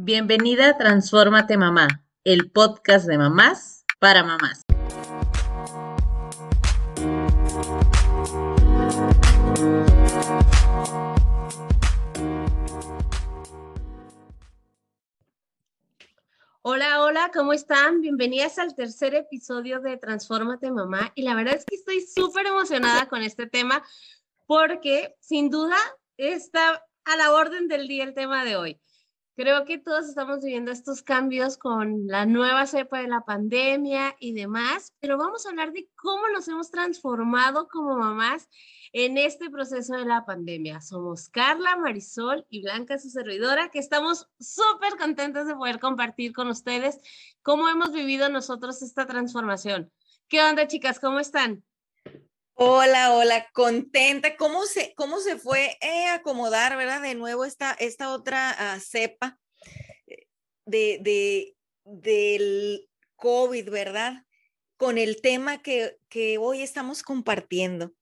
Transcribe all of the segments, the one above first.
Bienvenida a Transfórmate Mamá, el podcast de mamás para mamás. Hola, hola, ¿cómo están? Bienvenidas al tercer episodio de Transfórmate Mamá. Y la verdad es que estoy súper emocionada con este tema porque sin duda está a la orden del día el tema de hoy. Creo que todos estamos viviendo estos cambios con la nueva cepa de la pandemia y demás, pero vamos a hablar de cómo nos hemos transformado como mamás en este proceso de la pandemia. Somos Carla, Marisol y Blanca, su servidora, que estamos súper contentas de poder compartir con ustedes cómo hemos vivido nosotros esta transformación. ¿Qué onda, chicas? ¿Cómo están? Hola, hola, contenta. ¿Cómo se, cómo se fue a acomodar, verdad? De nuevo esta, esta otra ah, cepa eh, de, de, del COVID, ¿verdad? Con el tema que, que hoy estamos compartiendo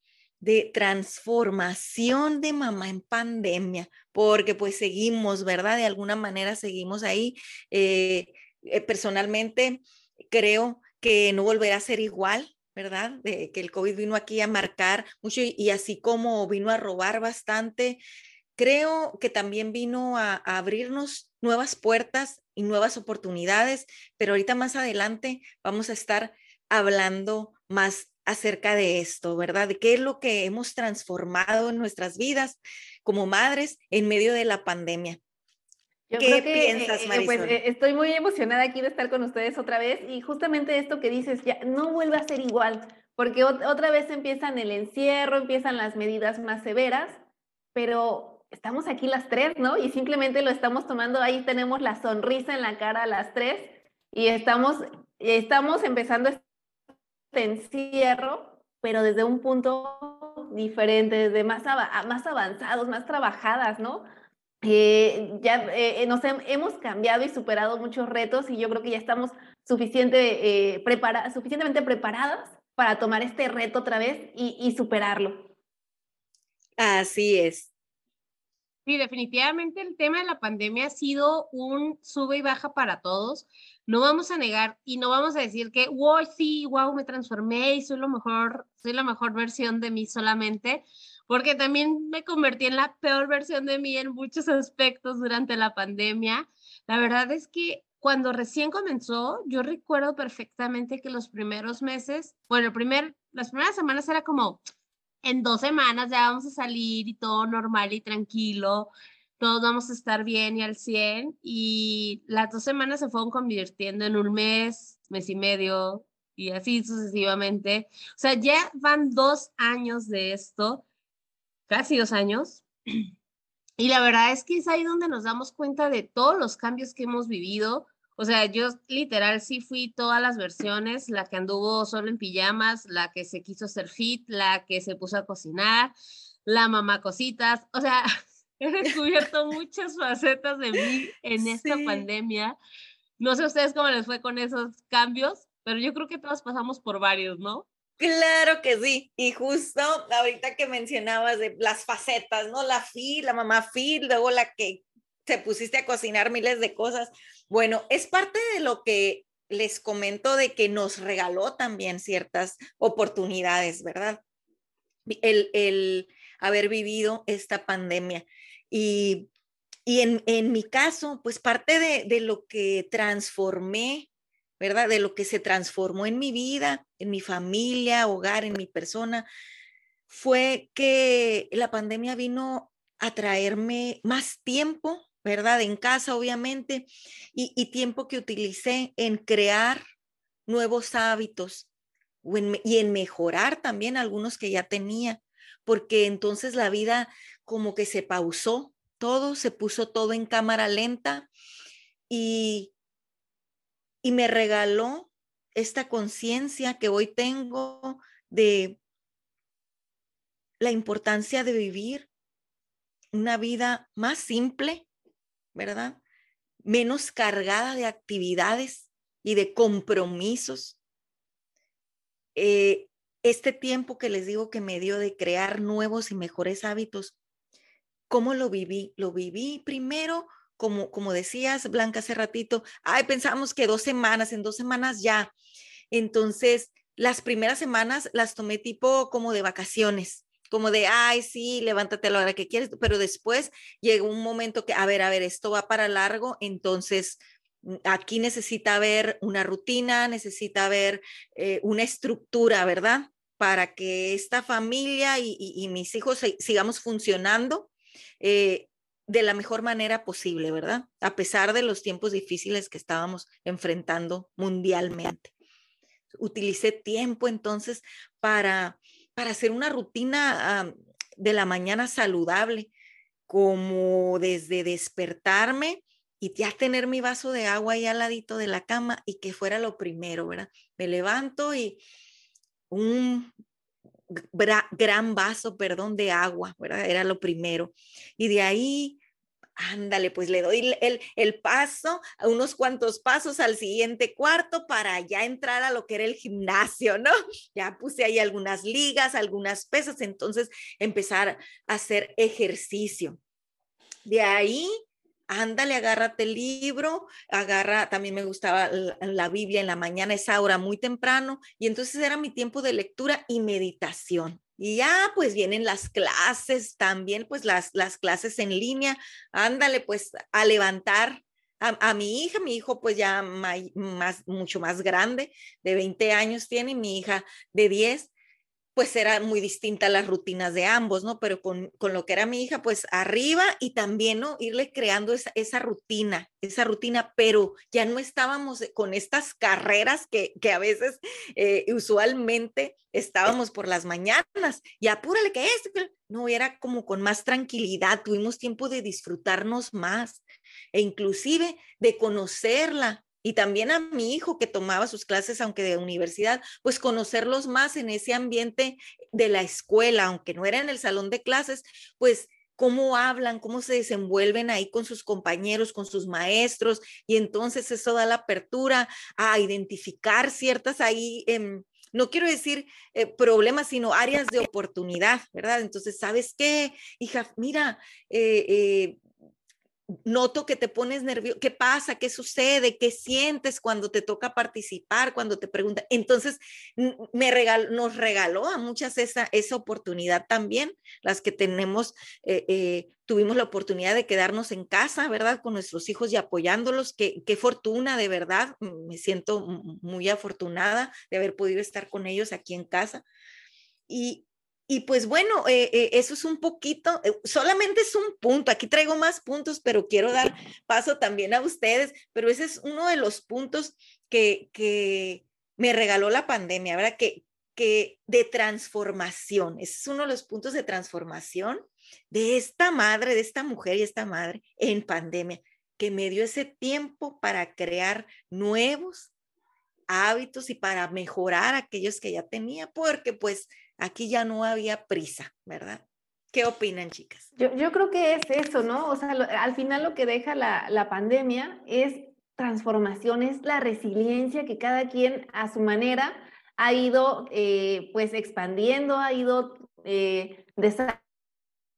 de transformación de mamá en pandemia, porque pues seguimos, ¿verdad? De alguna manera seguimos ahí. Eh, eh, personalmente creo que no volverá a ser igual, ¿verdad? De que el COVID vino aquí a marcar mucho y, así como vino a robar bastante, creo que también vino a, abrirnos nuevas puertas y nuevas oportunidades, pero ahorita más adelante vamos a estar hablando más acerca de esto, ¿verdad? De qué es lo que hemos transformado en nuestras vidas como madres en medio de la pandemia. Yo ¿Qué creo que, piensas, eh, eh, pues, eh, estoy muy emocionada aquí de estar con ustedes otra vez y justamente esto que dices, ya no vuelve a ser igual, porque otra vez empiezan el encierro, empiezan las medidas más severas, pero estamos aquí las tres, ¿no? Y simplemente lo estamos tomando, ahí tenemos la sonrisa en la cara las tres y estamos, estamos empezando este encierro, pero desde un punto diferente, desde más, más avanzados, más trabajadas, ¿no? Eh, ya eh, eh, nos hemos cambiado y superado muchos retos y yo creo que ya estamos suficiente, suficientemente preparadas para tomar este reto otra vez y, y superarlo. Así es. Sí, definitivamente el tema de la pandemia ha sido un sube y baja para todos. No vamos a negar y no vamos a decir que, wow, sí, wow, me transformé y soy lo mejor, soy la mejor versión de mí solamente, porque también me convertí en la peor versión de mí en muchos aspectos durante la pandemia. La verdad es que cuando recién comenzó, yo recuerdo perfectamente que los primeros meses, bueno, el primer, las primeras semanas era como, en dos semanas ya vamos a salir y todo normal y tranquilo, todos vamos a estar bien y al 100, y las dos semanas se fueron convirtiendo en un mes, mes y medio, y así sucesivamente. O sea, ya van dos años de esto casi dos años. Y la verdad es que es ahí donde nos damos cuenta de todos los cambios que hemos vivido. O sea, yo literal sí fui todas las versiones, la que anduvo solo en pijamas, la que se quiso ser fit, la que se puso a cocinar, la mamá cositas. O sea, he descubierto muchas facetas de mí en esta pandemia. No sé ustedes cómo les fue con esos cambios, pero yo creo que todos pasamos por varios, ¿no? Claro que sí. Y justo ahorita que mencionabas de las facetas, ¿no? La fi, la mamá fi, luego la que te pusiste a cocinar miles de cosas. Bueno, es parte de lo que les comento de que nos regaló también ciertas oportunidades, ¿verdad? El, el haber vivido esta pandemia. Y, y en, en, mi caso, pues parte de, de lo que transformé ¿verdad? De lo que se transformó en mi vida, en mi familia, hogar, en mi persona, fue que la pandemia vino a traerme más tiempo, ¿verdad? En casa, obviamente, y, tiempo que utilicé en crear nuevos hábitos y en mejorar también algunos que ya tenía, porque entonces la vida como que se pausó todo, se puso todo en cámara lenta y y me regaló esta conciencia que hoy tengo de la importancia de vivir una vida más simple, ¿verdad? Menos cargada de actividades y de compromisos. Eh, este tiempo que les digo que me dio de crear nuevos y mejores hábitos, ¿cómo lo viví? Lo viví primero como, como decías, Blanca, hace ratito, ay, pensamos que dos semanas, en dos semanas ya. Entonces, las primeras semanas las tomé tipo como de vacaciones, como de, ay, sí, levántate a la hora que quieres, pero después llegó un momento que, a ver, a ver, esto va para largo, entonces mm, aquí necesita haber una rutina, necesita haber eh, una estructura, ¿verdad? Para que esta familia y, mis hijos sigamos funcionando eh, de la mejor manera posible, ¿verdad? A pesar de los tiempos difíciles que estábamos enfrentando mundialmente. Utilicé tiempo entonces para, para hacer una rutina de la mañana saludable, como desde despertarme y ya tener mi vaso de agua ahí al ladito de la cama y que fuera lo primero, ¿verdad? Me levanto y un gran vaso, perdón, de agua. Era lo primero. Y de ahí, ándale, pues le doy el, el paso, unos cuantos pasos al siguiente cuarto para ya entrar a lo que era el gimnasio, ¿no? Ya puse ahí algunas ligas, algunas pesas, entonces empezar a hacer ejercicio. De ahí ándale, agárrate el libro, agarra, también me gustaba la, Biblia en la mañana, esa hora muy temprano, y entonces era mi tiempo de lectura y meditación. Y ya pues vienen las clases también, pues las, las clases en línea, ándale pues a levantar a, mi hija, mi hijo pues ya más, mucho más grande, de 20 años tiene, mi hija de 10, pues era muy distinta las rutinas de ambos, ¿no? Pero con, lo que era mi hija, pues arriba y también, ¿no? Irle creando esa, esa rutina, esa rutina, pero ya no estábamos con estas carreras que, que a veces eh, usualmente estábamos por las mañanas y apúrale que es, no, era como con más tranquilidad, tuvimos tiempo de disfrutarnos más e inclusive de conocerla, y también a mi hijo que tomaba sus clases, aunque de universidad, pues conocerlos más en ese ambiente de la escuela, aunque no era en el salón de clases, pues cómo hablan, cómo se desenvuelven ahí con sus compañeros, con sus maestros, y entonces eso da la apertura a identificar ciertas ahí, em, no quiero decir eh, problemas, sino áreas de oportunidad, ¿verdad? Entonces, ¿sabes qué, hija? Mira, eh, eh, noto que te pones nervioso, ¿qué pasa? ¿Qué sucede? ¿Qué sientes cuando te toca participar? Cuando te preguntan. Entonces, me nos regaló a muchas esa, esa oportunidad también, las que tenemos, eh, eh, tuvimos la oportunidad de quedarnos en casa, ¿verdad? Con nuestros hijos y apoyándolos. Qué, qué fortuna, de verdad. Me siento muy afortunada de haber podido estar con ellos aquí en casa. Y, y pues bueno, eh, eh, eso es un poquito, eh, solamente es un punto, aquí traigo más puntos, pero quiero dar paso también a ustedes, pero ese es uno de los puntos que, que me regaló la pandemia, ¿verdad? Que, que de transformación, ese es uno de los puntos de transformación de esta madre, de esta mujer y esta madre en pandemia, que me dio ese tiempo para crear nuevos hábitos y para mejorar aquellos que ya tenía, porque pues Aquí ya no había prisa, ¿verdad? ¿Qué opinan, chicas? Yo, creo que es eso, ¿no? O sea, al final lo que deja la, la pandemia es transformación, es la resiliencia que cada quien a su manera ha ido eh, pues expandiendo, ha ido eh,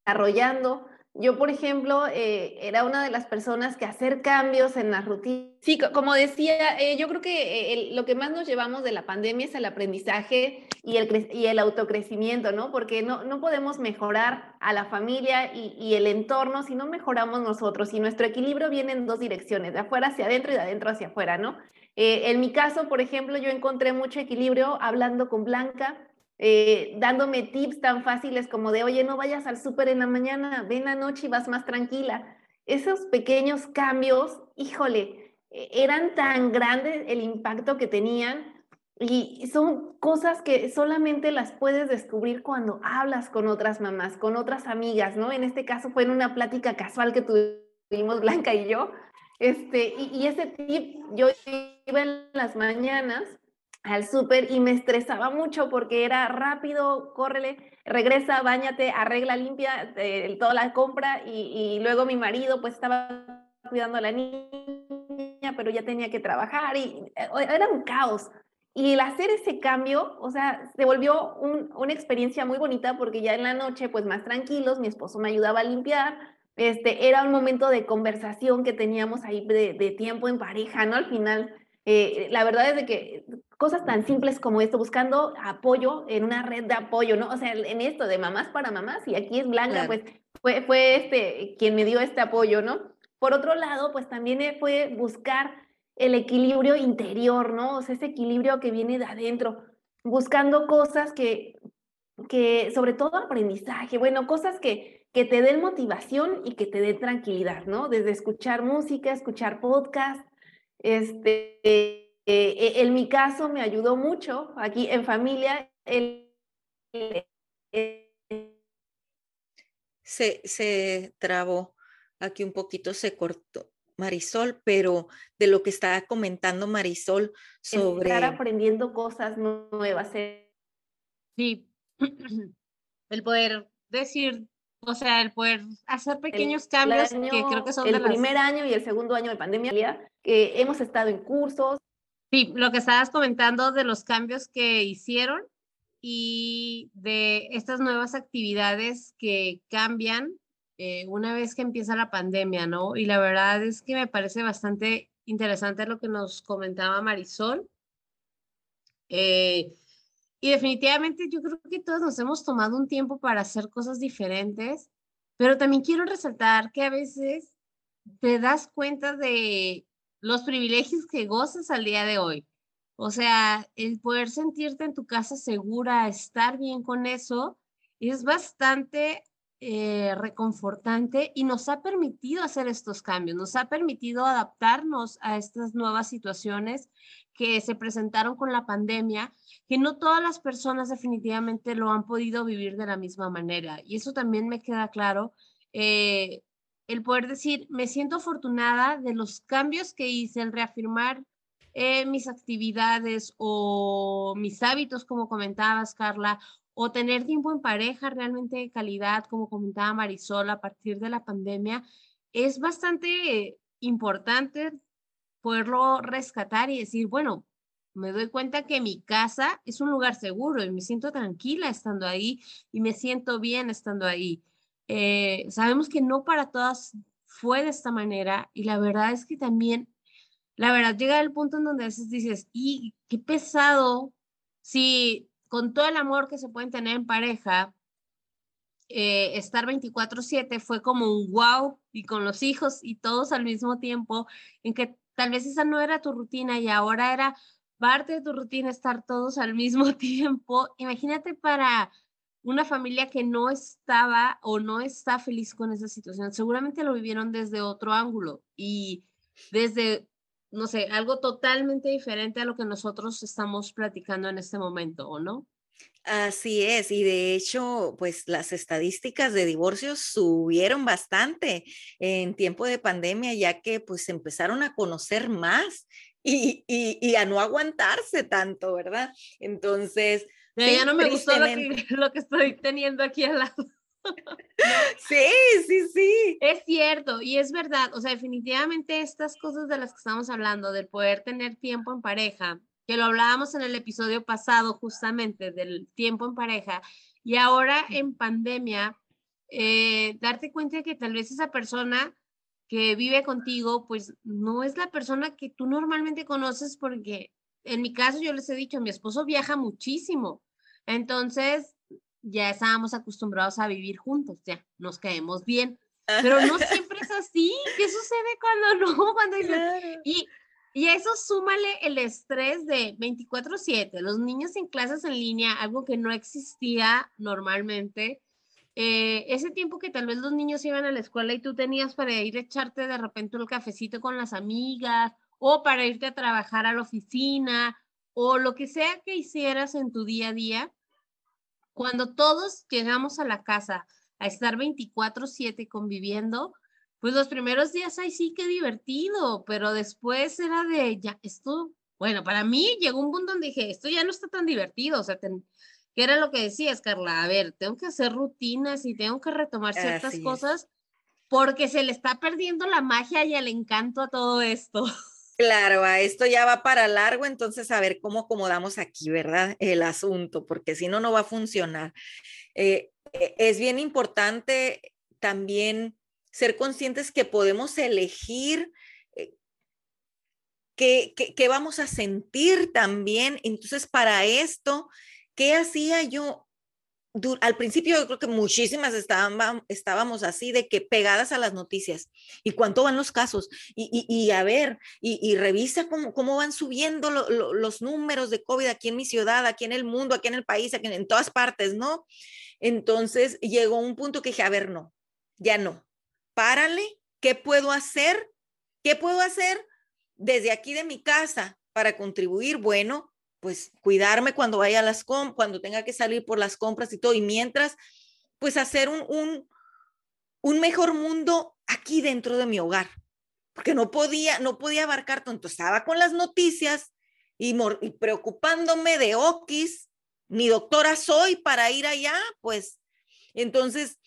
desarrollando. Yo, por ejemplo, eh, era una de las personas que hacer cambios en la rutina. Sí, como decía, eh, yo creo que eh, lo que más nos llevamos de la pandemia es el aprendizaje y el, y el autocrecimiento, ¿no? Porque no, no podemos mejorar a la familia y, y, el entorno si no mejoramos nosotros. Y nuestro equilibrio viene en dos direcciones, de afuera hacia adentro y de adentro hacia afuera, ¿no? en mi caso, por ejemplo, yo encontré mucho equilibrio hablando con Blanca, eh, dándome tips tan fáciles como de, oye, no vayas al súper en la mañana, ven anoche y vas más tranquila. Esos pequeños cambios, híjole, e, eran tan grandes el impacto que tenían y son cosas que solamente las puedes descubrir cuando hablas con otras mamás, con otras amigas, ¿no? En este caso fue en una plática casual que tuvimos Blanca y yo. Este, y ese tip yo iba en las mañanas al súper y me estresaba mucho porque era rápido, córrele, regresa, bañate, arregla, limpia eh, toda la compra y, luego mi marido pues estaba cuidando a la niña, pero ya tenía que trabajar y eh, era un caos. Y el hacer ese cambio, o sea, se volvió una experiencia muy bonita porque ya en la noche, pues más tranquilos, mi esposo me ayudaba a limpiar, este, era un momento de conversación que teníamos ahí de, tiempo en pareja, ¿no? Al final, eh, la verdad es de que cosas tan simples como esto, buscando apoyo en una red de apoyo, ¿no? O sea, en esto de mamás para mamás, y aquí es Blanca, pues fue, fue este quien me dio este apoyo, ¿no? Por otro lado, pues también fue buscar el equilibrio interior, ¿no? O sea, ese equilibrio que viene de adentro, buscando cosas que, que sobre todo aprendizaje, bueno, cosas que, que te den motivación y que te den tranquilidad, ¿no? Desde escuchar música, escuchar podcast, este, eh, eh, en mi caso me ayudó mucho aquí en familia. El, se, se trabó, aquí un poquito se cortó. Marisol, pero de lo que estaba comentando Marisol sobre... Estar aprendiendo cosas nuevas. ¿eh? Sí, el poder decir, o sea, el poder hacer pequeños cambios que creo que son el primer año y el segundo año de pandemia, que hemos estado en cursos. Sí, lo que estabas comentando de los cambios que hicieron y de estas nuevas actividades que cambian eh, una vez que empieza la pandemia, ¿no? Y la verdad es que me parece bastante interesante lo que nos comentaba Marisol. Eh, y definitivamente yo creo que todos nos hemos tomado un tiempo para hacer cosas diferentes, pero también quiero resaltar que a veces te das cuenta de los privilegios que gozas al día de hoy. O sea, el poder sentirte en tu casa segura, estar bien con eso, es bastante eh, reconfortante y nos ha permitido hacer estos cambios, nos ha permitido adaptarnos a estas nuevas situaciones que se presentaron con la pandemia, que no todas las personas definitivamente lo han podido vivir de la misma manera. Y eso también me queda claro. Eh, el poder decir, me siento afortunada de los cambios que hice, el reafirmar eh, mis actividades o mis hábitos, como comentabas, Carla, o tener tiempo en pareja realmente de calidad, como comentaba Marisol, a partir de la pandemia, es bastante importante poderlo rescatar y decir, bueno, me doy cuenta que mi casa es un lugar seguro y me siento tranquila estando ahí y me siento bien estando ahí. Eh, sabemos que no para todas fue de esta manera y la verdad es que también, la verdad llega el punto en donde a veces dices, y qué pesado si con todo el amor que se pueden tener en pareja, eh, estar 24/7 fue como un wow y con los hijos y todos al mismo tiempo, en que tal vez esa no era tu rutina y ahora era parte de tu rutina estar todos al mismo tiempo. Imagínate para una familia que no estaba o no está feliz con esa situación, seguramente lo vivieron desde otro ángulo y desde no sé, algo totalmente diferente a lo que nosotros estamos platicando en este momento, ¿o no? Así es, y de hecho, pues las estadísticas de divorcios subieron bastante en tiempo de pandemia, ya que pues empezaron a conocer más y, y, a no aguantarse tanto, ¿verdad? Entonces... ya no me gustó lo que, lo que estoy teniendo aquí al lado. Sí, sí, sí. Es cierto y es verdad. O sea, definitivamente estas cosas de las que estamos hablando, del poder tener tiempo en pareja, que lo hablábamos en el episodio pasado justamente del tiempo en pareja, y ahora en pandemia, eh, darte cuenta de que tal vez esa persona que vive contigo, pues no es la persona que tú normalmente conoces porque en mi caso yo les he dicho, mi esposo viaja muchísimo. Entonces, ya estábamos acostumbrados a vivir juntos, ya nos caemos bien. Pero no siempre es así. ¿Qué sucede cuando no? Cuando y, y eso súmale el estrés de 24/7, los niños en clases en línea, algo que no existía normalmente. Eh, ese tiempo que tal vez los niños iban a la escuela y tú tenías para ir a echarte de repente el cafecito con las amigas o para irte a trabajar a la oficina o lo que sea que hicieras en tu día a día, cuando todos llegamos a la casa a estar 24/7 conviviendo, pues los primeros días, ay, sí, qué divertido, pero después era de, ya, esto, bueno, para mí llegó un punto donde dije, esto ya no está tan divertido, o sea, que era lo que decías, Carla, a ver, tengo que hacer rutinas y tengo que retomar ciertas cosas porque se le está perdiendo la magia y el encanto a todo esto. Claro, esto ya va para largo, entonces a ver cómo acomodamos aquí, ¿verdad? El asunto, porque si no, no va a funcionar. Eh, e, es bien importante también ser conscientes que podemos elegir eh, qué, qué, vamos a sentir también. Entonces, para esto, ¿qué hacía yo? Al principio yo creo que muchísimas estaban, estábamos así de que pegadas a las noticias y cuánto van los casos y, a ver y, revisa cómo, cómo van subiendo los números de COVID aquí en mi ciudad, aquí en el mundo, aquí en el país, aquí en todas partes, ¿no? Entonces llegó un punto que dije, a ver, no, ya no, párale, ¿qué puedo hacer? ¿Qué puedo hacer desde aquí de mi casa para contribuir? Bueno, pues cuidarme cuando vaya a las cuando tenga que salir por las compras y todo, y mientras, pues hacer un, un, un mejor mundo aquí dentro de mi hogar, porque no podía, no podía abarcar tanto, estaba con las noticias y, y preocupándome de Okis, ni doctora soy para ir allá, pues entonces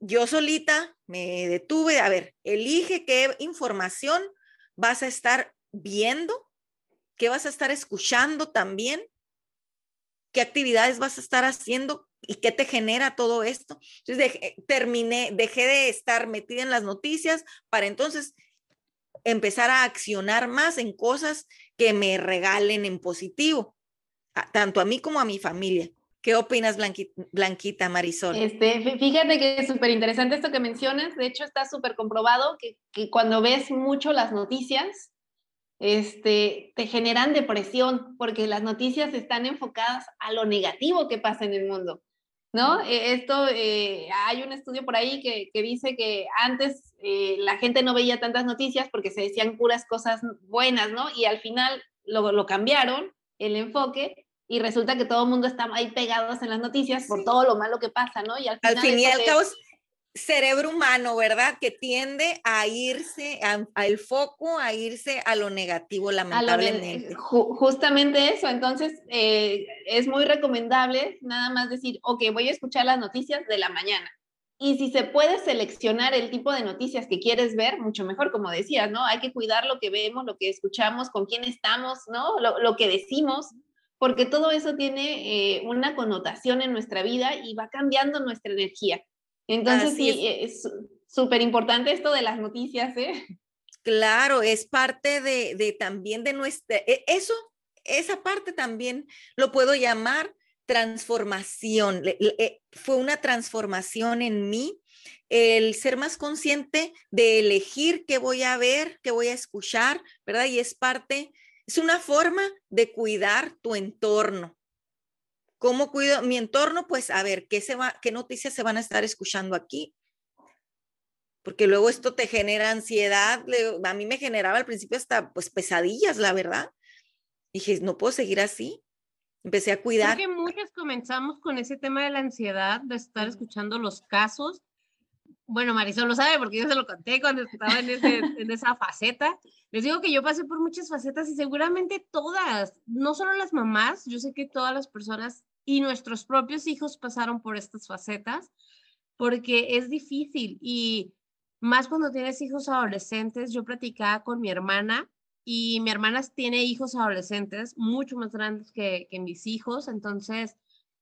yo solita me detuve, a ver, elige qué información vas a estar viendo qué vas a estar escuchando también, qué actividades vas a estar haciendo y qué te genera todo esto. Entonces terminé, dejé de estar metida en las noticias para entonces empezar a accionar más en cosas que me regalen en positivo, tanto a mí como a mi familia. ¿Qué opinas, Blanquita, Marisol? Este, fíjate que es súper interesante esto que mencionas. De hecho, está súper comprobado que, que, cuando ves mucho las noticias, este, te generan depresión porque las noticias están enfocadas a lo negativo que pasa en el mundo, ¿no? E, esto, eh, hay un estudio por ahí que, que dice que antes eh, la gente no veía tantas noticias porque se decían puras cosas buenas, ¿no? Y al final lo, lo cambiaron, el enfoque, y resulta que todo el mundo está ahí pegados en las noticias por todo lo malo que pasa, ¿no? Y al, final al fin y al cabo cerebro humano, ¿verdad? Que tiende a irse al foco, a irse a lo negativo, lamentablemente. justamente eso, entonces eh, es muy recomendable nada más decir, ok, voy a escuchar las noticias de la mañana. Y si se puede seleccionar el tipo de noticias que quieres ver, mucho mejor, como decías, ¿no? Hay que cuidar lo que vemos, lo que escuchamos, con quién estamos, ¿no? Lo, que decimos, porque todo eso tiene eh, una connotación en nuestra vida y va cambiando nuestra energía. Entonces sí, es súper importante esto de las noticias, ¿eh? Claro, es parte de, también de nuestra, e, eso, esa parte también lo puedo llamar transformación. Eh, fue una transformación en mí el ser más consciente de elegir qué voy a ver, qué voy a escuchar, ¿verdad? Y es parte, es una forma de cuidar tu entorno, ¿Cómo cuido mi entorno? Pues a ver, ¿qué, se va, qué noticias se van a estar escuchando aquí? Porque luego esto te genera ansiedad. A mí me generaba al principio hasta pues pesadillas, la verdad. dije, no puedo seguir así. Empecé a cuidar. Creo que muchas comenzamos con ese tema de la ansiedad, de estar escuchando los casos. Bueno, Marisol lo sabe porque yo se lo conté cuando estaba en, en esa faceta. Les digo que yo pasé por muchas facetas y seguramente todas, no solo las mamás, yo sé que todas las personas y nuestros propios hijos pasaron por estas facetas porque es difícil y más cuando tienes hijos adolescentes. Yo platicaba con mi hermana y mi hermana tiene hijos adolescentes mucho más grandes que, que mis hijos, entonces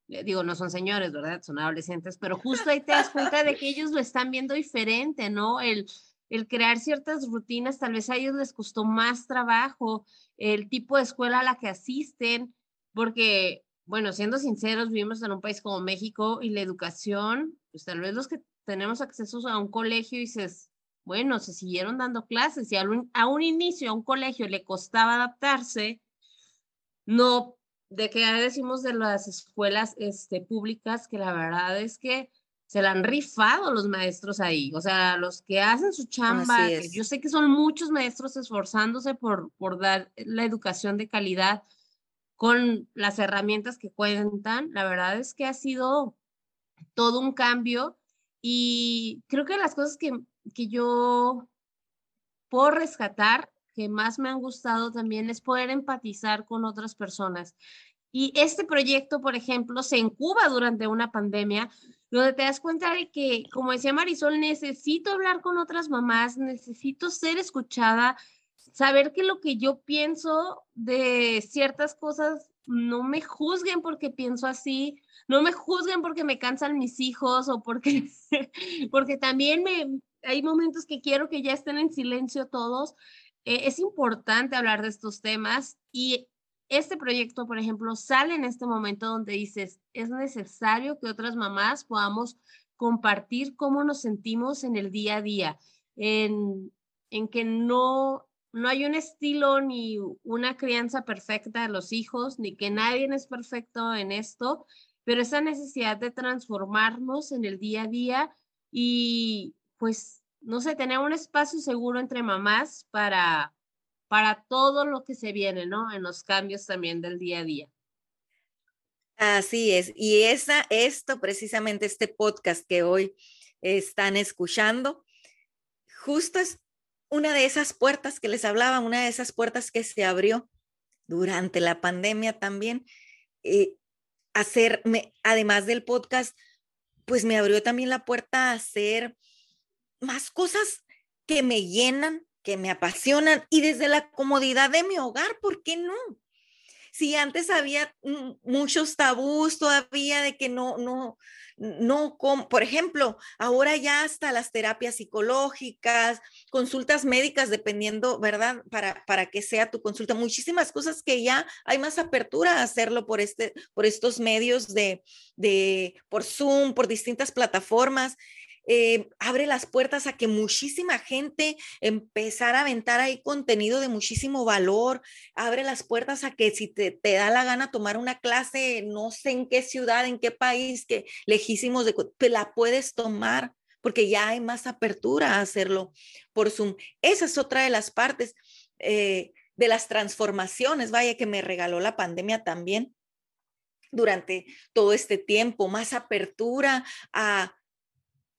digo, no son señores, ¿verdad? Son adolescentes, pero justo ahí te das cuenta de que ellos lo están viendo diferente, ¿no? El, el crear ciertas rutinas, tal vez a ellos les costó más trabajo, el tipo de escuela a la que asisten, porque bueno, siendo sinceros, vivimos en un país como México y la educación, pues tal vez los que tenemos acceso a un colegio y dices, bueno, se siguieron dando clases y a un, a un inicio a un colegio le costaba adaptarse, no, de que ya decimos de las escuelas este, públicas, que la verdad es que se la han rifado los maestros ahí, o sea, los que hacen su chamba, yo sé que son muchos maestros esforzándose por, por dar la educación de calidad, con las herramientas que cuentan. La verdad es que ha sido todo un cambio y creo que las cosas que, que yo puedo rescatar, que más me han gustado también, es poder empatizar con otras personas. Y este proyecto, por ejemplo, se incuba durante una pandemia, donde te das cuenta de que, como decía Marisol, necesito hablar con otras mamás, necesito ser escuchada, saber que lo que yo pienso de ciertas cosas no me juzguen porque pienso así, no me juzguen porque me cansan mis hijos o porque, porque también me, hay momentos que quiero que ya estén en silencio todos. Eh, es importante hablar de estos temas y este proyecto, por ejemplo, sale en este momento donde dices, es necesario que otras mamás podamos compartir cómo nos sentimos en el día a día, en, en que no, no hay un estilo ni una crianza perfecta de los hijos, ni que nadie es perfecto en esto, pero esa necesidad de transformarnos en el día a día y pues, no sé, tener un espacio seguro entre mamás para, para todo lo que se viene, ¿no? En los cambios también del día a día. Así es, y esa, esto precisamente, este podcast que hoy están escuchando, justo es una de esas puertas que les hablaba, una de esas puertas que se abrió durante la pandemia también. Eh, hacerme, además del podcast, pues me abrió también la puerta a hacer más cosas que me llenan, que me apasionan y desde la comodidad de mi hogar, ¿por qué no? Si antes había muchos tabús todavía de que no, no, no, por ejemplo, ahora ya hasta las terapias psicológicas, consultas médicas, dependiendo, ¿verdad? Para, para que sea tu consulta, muchísimas cosas que ya hay más apertura a hacerlo por, este, por estos medios de, de, por Zoom, por distintas plataformas. Eh, abre las puertas a que muchísima gente empezara a aventar ahí contenido de muchísimo valor, abre las puertas a que si te, te, da la gana tomar una clase, no sé en qué ciudad, en qué país, que lejísimos de, te la puedes tomar porque ya hay más apertura a hacerlo por Zoom. Esa es otra de las partes eh, de las transformaciones, vaya que me regaló la pandemia también durante todo este tiempo, más apertura a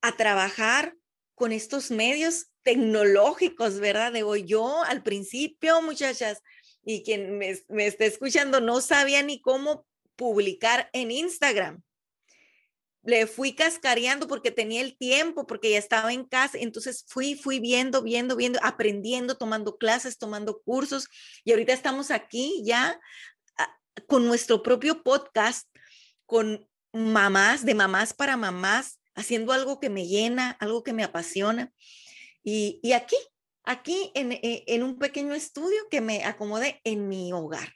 a trabajar con estos medios tecnológicos, ¿verdad? De hoy yo al principio, muchachas, y quien me, me está escuchando no sabía ni cómo publicar en Instagram. Le fui cascareando porque tenía el tiempo, porque ya estaba en casa. Entonces fui, fui viendo, viendo, viendo, aprendiendo, tomando clases, tomando cursos. Y ahorita estamos aquí ya ah, con nuestro propio podcast, con mamás, de mamás para mamás, haciendo algo que me llena, algo que me apasiona. Y, aquí, aquí e, en, un pequeño estudio que me acomode en mi hogar.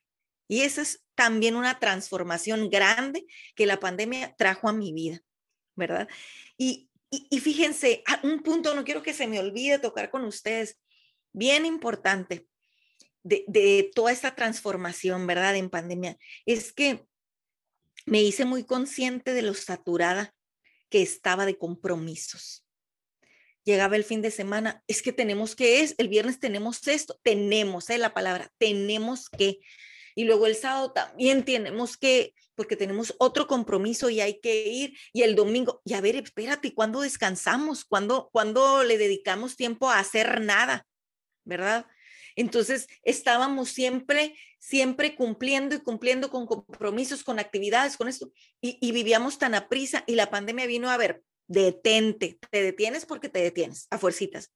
Y esa es también una transformación grande que la pandemia trajo a mi vida, ¿verdad? Y, y, fíjense, un punto, no quiero que se me olvide tocar con ustedes, bien importante de toda esta transformación, ¿verdad? En pandemia, es que me hice muy consciente de lo saturada que estaba de compromisos. Llegaba el fin de semana, es que tenemos que es, el viernes tenemos esto, tenemos, ¿eh? la palabra, tenemos que. Y luego el sábado también tenemos que, porque tenemos otro compromiso y hay que ir. Y el domingo, y a ver, espérate, ¿cuándo descansamos? ¿Cuándo, ¿Cuándo le dedicamos tiempo a hacer nada? ¿Verdad? Entonces estábamos siempre, siempre cumpliendo y cumpliendo con compromisos, con actividades, con esto, y, vivíamos tan a prisa y la pandemia vino a ver, detente, te detienes porque te detienes, a fuercitas.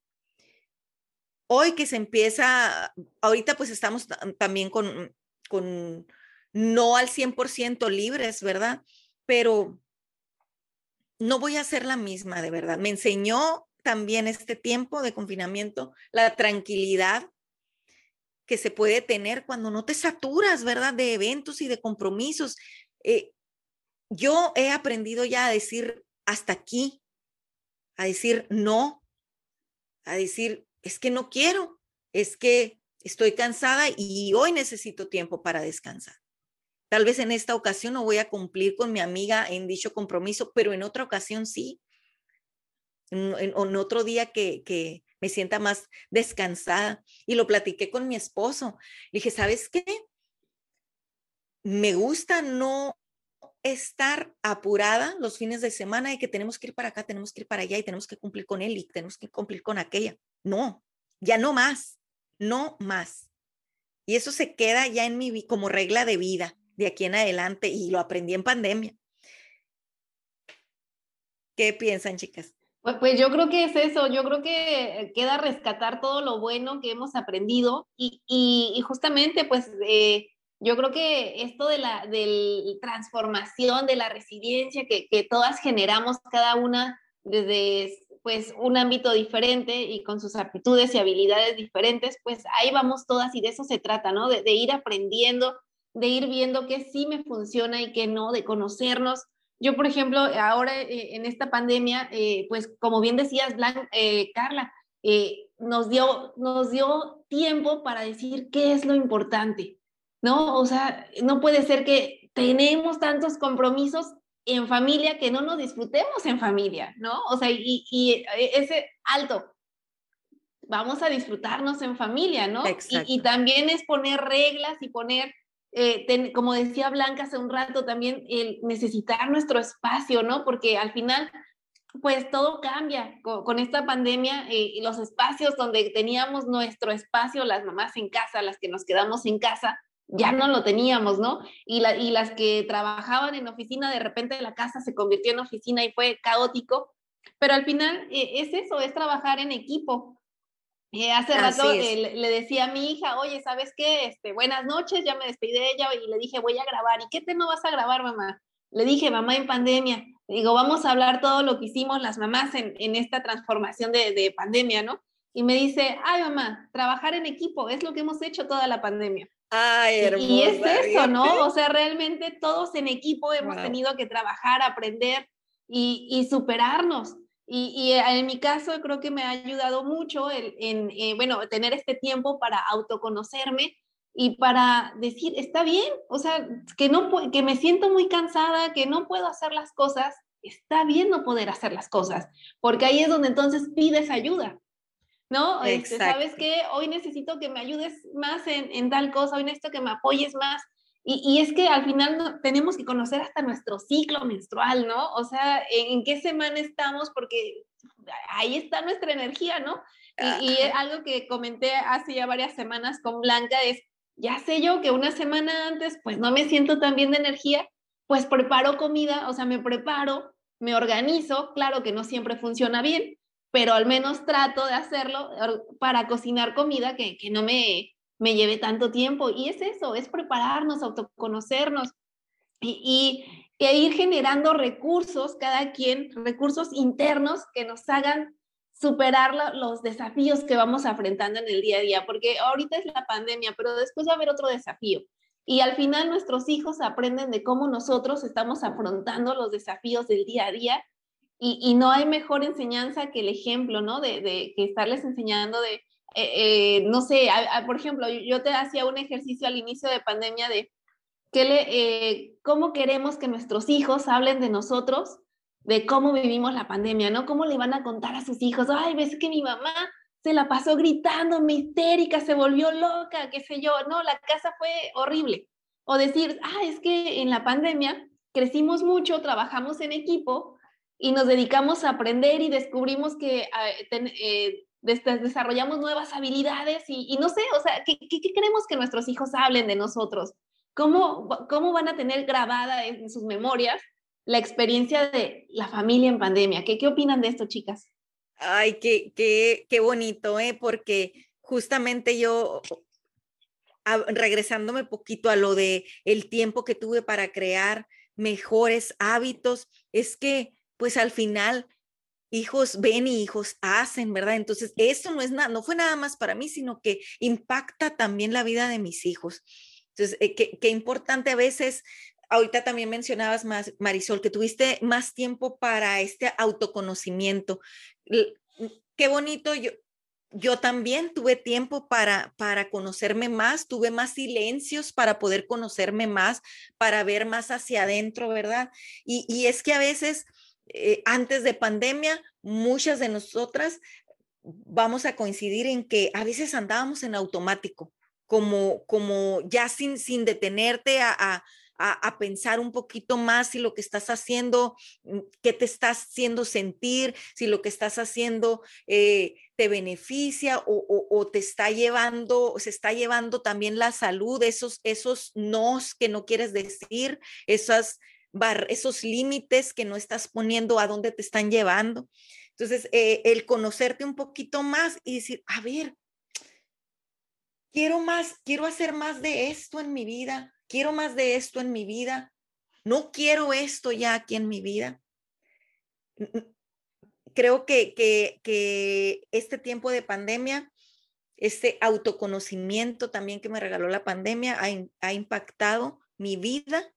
Hoy que se empieza, ahorita pues estamos también con, con no al 100% libres, ¿verdad? Pero no voy a ser la misma, de verdad. Me enseñó también este tiempo de confinamiento la tranquilidad que se puede tener cuando no te saturas, ¿verdad? De eventos y de compromisos. Eh, yo he aprendido ya a decir hasta aquí, a decir no, a decir, es que no quiero, es que estoy cansada y hoy necesito tiempo para descansar. Tal vez en esta ocasión no voy a cumplir con mi amiga en dicho compromiso, pero en otra ocasión sí. En, otro día que, me sienta más descansada. Y lo platiqué con mi esposo. Dije, ¿sabes qué? Me gusta no estar apurada los fines de semana y que tenemos que ir para acá, tenemos que ir para allá y tenemos que cumplir con él y tenemos que cumplir con aquella. No, ya no más, no más. Y eso se queda ya en mi como regla de vida de aquí en adelante y lo aprendí en pandemia. ¿Qué piensan, chicas? Pues, pues, yo creo que es eso, yo creo que queda rescatar todo lo bueno que hemos aprendido y, y, justamente pues eh, yo creo que esto de la del transformación, de la resiliencia que, que, todas generamos cada una desde pues un ámbito diferente y con sus aptitudes y habilidades diferentes, pues ahí vamos todas y de eso se trata, ¿no? De, ir aprendiendo, de ir viendo qué sí me funciona y qué no, de conocernos. Yo, por ejemplo, ahora eh, en esta pandemia, eh, pues como bien decías, eh, Carla, nos, dio, nos dio tiempo para decir qué es lo importante, ¿no? O sea, no puede ser que tenemos tantos compromisos en familia que no nos disfrutemos en familia, ¿no? O sea, y, y ese alto, vamos a disfrutarnos en familia, ¿no? Y, y, también es poner reglas y poner, eh, como decía Blanca hace un rato, también el necesitar nuestro espacio, ¿no? Porque al final, pues todo cambia con, esta pandemia eh, y los espacios donde teníamos nuestro espacio, las mamás en casa, las que nos quedamos en casa, ya no lo teníamos, ¿no? Y las que trabajaban en oficina, de repente la casa se convirtió en oficina y fue caótico, pero al final eh, es eso, es trabajar en equipo. Eh, hace rato eh, le, decía a mi hija, oye, ¿sabes qué? Este, buenas noches, ya me despedí de ella y le dije, voy a grabar. ¿Y qué tema vas a grabar, mamá? Le dije, mamá en pandemia. Digo, vamos a hablar todo lo que hicimos las mamás en, en esta transformación de, de pandemia, ¿no? Y me dice, ay, mamá, trabajar en equipo es lo que hemos hecho toda la pandemia. Y es eso, ¿no? O sea, realmente todos en equipo hemos tenido que trabajar, aprender y, superarnos. Y, en mi caso creo que me ha ayudado mucho el, en, eh, bueno, tener este tiempo para autoconocerme y para decir, está bien, o sea, que, no, que me siento muy cansada, que no puedo hacer las cosas, está bien no poder hacer las cosas, porque ahí es donde entonces pides ayuda. ¿no? Este, ¿Sabes qué? Hoy necesito que me ayudes más en, en tal cosa, hoy necesito que me apoyes más. Y, y es que al final no, tenemos que conocer hasta nuestro ciclo menstrual, ¿no? O sea, en, qué semana estamos, porque ahí está nuestra energía, ¿no? Y, y algo que comenté hace ya varias semanas con Blanca es, ya sé yo que una semana antes, pues no me siento tan bien de energía, pues preparo comida, o sea, me preparo, me organizo, claro que no siempre funciona bien, pero al menos trato de hacerlo para cocinar comida que, que no me, me lleve tanto tiempo. Y es eso, es prepararnos, autoconocernos y, y, e ir generando recursos, cada quien, recursos internos que nos hagan superar los desafíos que vamos enfrentando en el día a día, porque ahorita es la pandemia, pero después va a haber otro desafío. Y al final nuestros hijos aprenden de cómo nosotros estamos afrontando los desafíos del día a día y, no hay mejor enseñanza que el ejemplo, ¿no? De, de que estarles enseñando de, eh, eh, no sé, por ejemplo, yo te hacía un ejercicio al inicio de pandemia de que le, eh, cómo queremos que nuestros hijos hablen de nosotros, de cómo vivimos la pandemia, ¿no? ¿Cómo le van a contar a sus hijos? Ay, ves que mi mamá se la pasó gritando, histérica, se volvió loca, qué sé yo, no, la casa fue horrible. O decir, ah, es que en la pandemia crecimos mucho, trabajamos en equipo, y nos dedicamos a aprender y descubrimos que desarrollamos nuevas habilidades y, no sé, o sea, ¿qué, queremos que nuestros hijos hablen de nosotros? ¿Cómo, ¿Cómo van a tener grabada en sus memorias la experiencia de la familia en pandemia? ¿Qué, qué opinan de esto, chicas? Ay, qué, qué, qué bonito, ¿eh? Porque justamente yo, regresándome poquito a lo de el tiempo que tuve para crear mejores hábitos, es que pues al final hijos ven y hijos hacen, ¿verdad? Entonces, eso no es nada, no fue nada más para mí, sino que impacta también la vida de mis hijos. Entonces, eh, qué, importante a veces, ahorita también mencionabas más, Marisol, que tuviste más tiempo para este autoconocimiento. Qué bonito, yo, yo también tuve tiempo para, para conocerme más, tuve más silencios para poder conocerme más, para ver más hacia adentro, ¿verdad? Y, y es que a veces eh, antes de pandemia, muchas de nosotras vamos a coincidir en que a veces andábamos en automático, como, como ya sin, sin detenerte a, pensar un poquito más si lo que estás haciendo, mm, qué te estás haciendo sentir, si lo que estás haciendo eh, te beneficia o, o, te está llevando, se está llevando también la salud, esos, esos nos que no quieres decir, esas esos límites que no estás poniendo a dónde te están llevando. Entonces, eh, el conocerte un poquito más y decir, a ver, quiero más, quiero hacer más de esto en mi vida, quiero más de esto en mi vida, no quiero esto ya aquí en mi vida. creo que, que, este tiempo de pandemia, este autoconocimiento también que me regaló la pandemia ha, ha impactado mi vida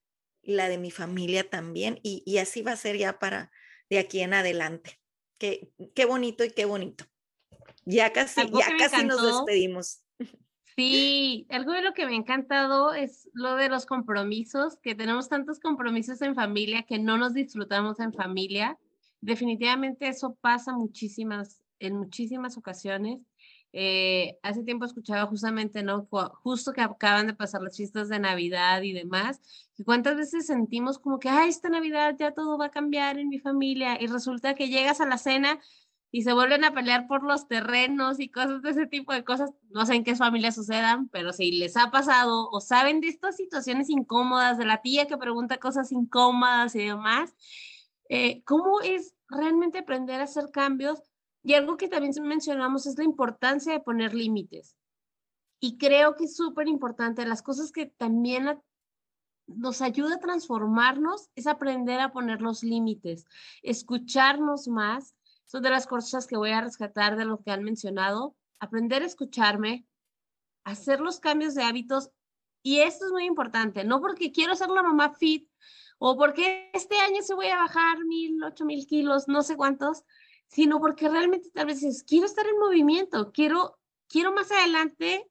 la de mi familia también, y, y, así va a ser ya para de aquí en adelante. Qué, qué bonito y qué bonito. Ya casi, ya casi nos despedimos. Sí, algo de lo que me ha encantado es lo de los compromisos, que tenemos tantos compromisos en familia que no nos disfrutamos en familia. Definitivamente eso pasa muchísimas, en muchísimas ocasiones. Eh, hace tiempo escuchaba justamente, ¿no? Justo que acaban de pasar las fiestas de Navidad y demás, y cuántas veces sentimos como que, ay, esta Navidad ya todo va a cambiar en mi familia, y resulta que llegas a la cena y se vuelven a pelear por los terrenos y cosas de ese tipo de cosas. No sé en qué familias sucedan, pero si les ha pasado o saben de estas situaciones incómodas, de la tía que pregunta cosas incómodas y demás, eh, ¿cómo es realmente aprender a hacer cambios? Y algo que también mencionamos es la importancia de poner límites. Y creo que es súper importante, las cosas que también nos ayuda a transformarnos es aprender a poner los límites, escucharnos más son de las cosas que voy a rescatar de lo que han mencionado. Aprender a escucharme, hacer los cambios de hábitos. Y esto es muy importante, no porque quiero ser la mamá fit o porque este año se voy a bajar mil, ocho mil kilos, no sé cuántos, sino porque realmente tal vez es, quiero estar en movimiento, quiero, quiero más adelante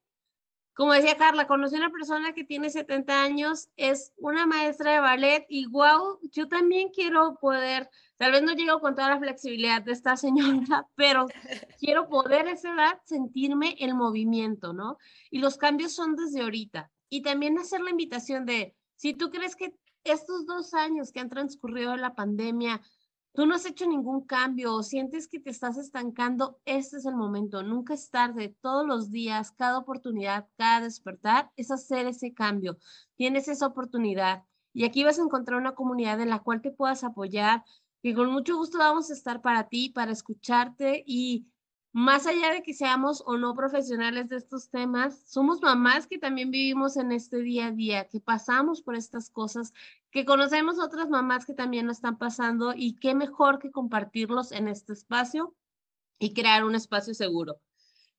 como decía Carla, conocí a una persona que tiene 70 años, es una maestra de ballet y wow, yo también quiero poder, tal vez no llego con toda la flexibilidad de esta señora, pero quiero poder a esa edad sentirme el movimiento, ¿no? Y los cambios son desde ahorita. Y también hacer la invitación de, si tú crees que estos dos años que han transcurrido de la pandemia tú no has hecho ningún cambio o sientes que te estás estancando, este es el momento. Nunca es tarde. Todos los días, cada oportunidad, cada despertar es hacer ese cambio. Tienes esa oportunidad. Y aquí vas a encontrar una comunidad en la cual te puedas apoyar, que con mucho gusto vamos a estar para ti, para escucharte y más allá de que seamos o no profesionales de estos temas, somos mamás que también vivimos en este día a día, que pasamos por estas cosas, que conocemos otras mamás que también lo están pasando y qué mejor que compartirlos en este espacio y crear un espacio seguro.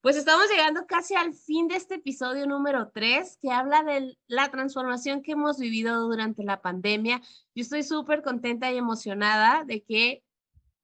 Pues estamos llegando casi al fin de este episodio número 3 que habla de la transformación que hemos vivido durante la pandemia. Yo estoy súper contenta y emocionada de que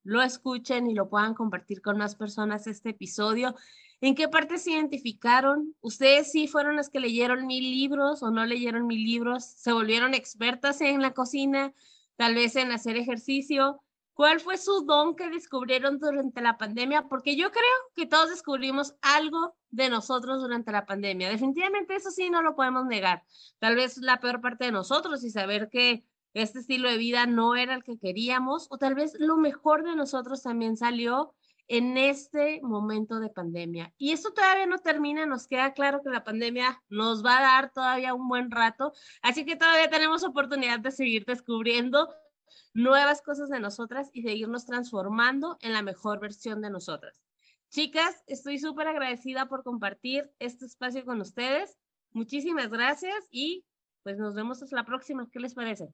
lo escuchen y lo puedan compartir con más personas este episodio. ¿En qué parte se identificaron? ¿Ustedes sí fueron las que leyeron mil libros o no leyeron mil libros? ¿Se volvieron expertas en la cocina? Tal vez en hacer ejercicio. ¿Cuál fue su don que descubrieron durante la pandemia? Porque yo creo que todos descubrimos algo de nosotros durante la pandemia. Definitivamente eso sí no lo podemos negar. Tal vez la peor parte de nosotros y saber que este estilo de vida no era el que queríamos o tal vez lo mejor de nosotros también salió en este momento de pandemia. Y esto todavía no termina, nos queda claro que la pandemia nos va a dar todavía un buen rato, así que todavía tenemos oportunidad de seguir descubriendo nuevas cosas de nosotras y seguirnos transformando en la mejor versión de nosotras. Chicas, estoy súper agradecida por compartir este espacio con ustedes. Muchísimas gracias y pues nos vemos la próxima. ¿Qué les parece?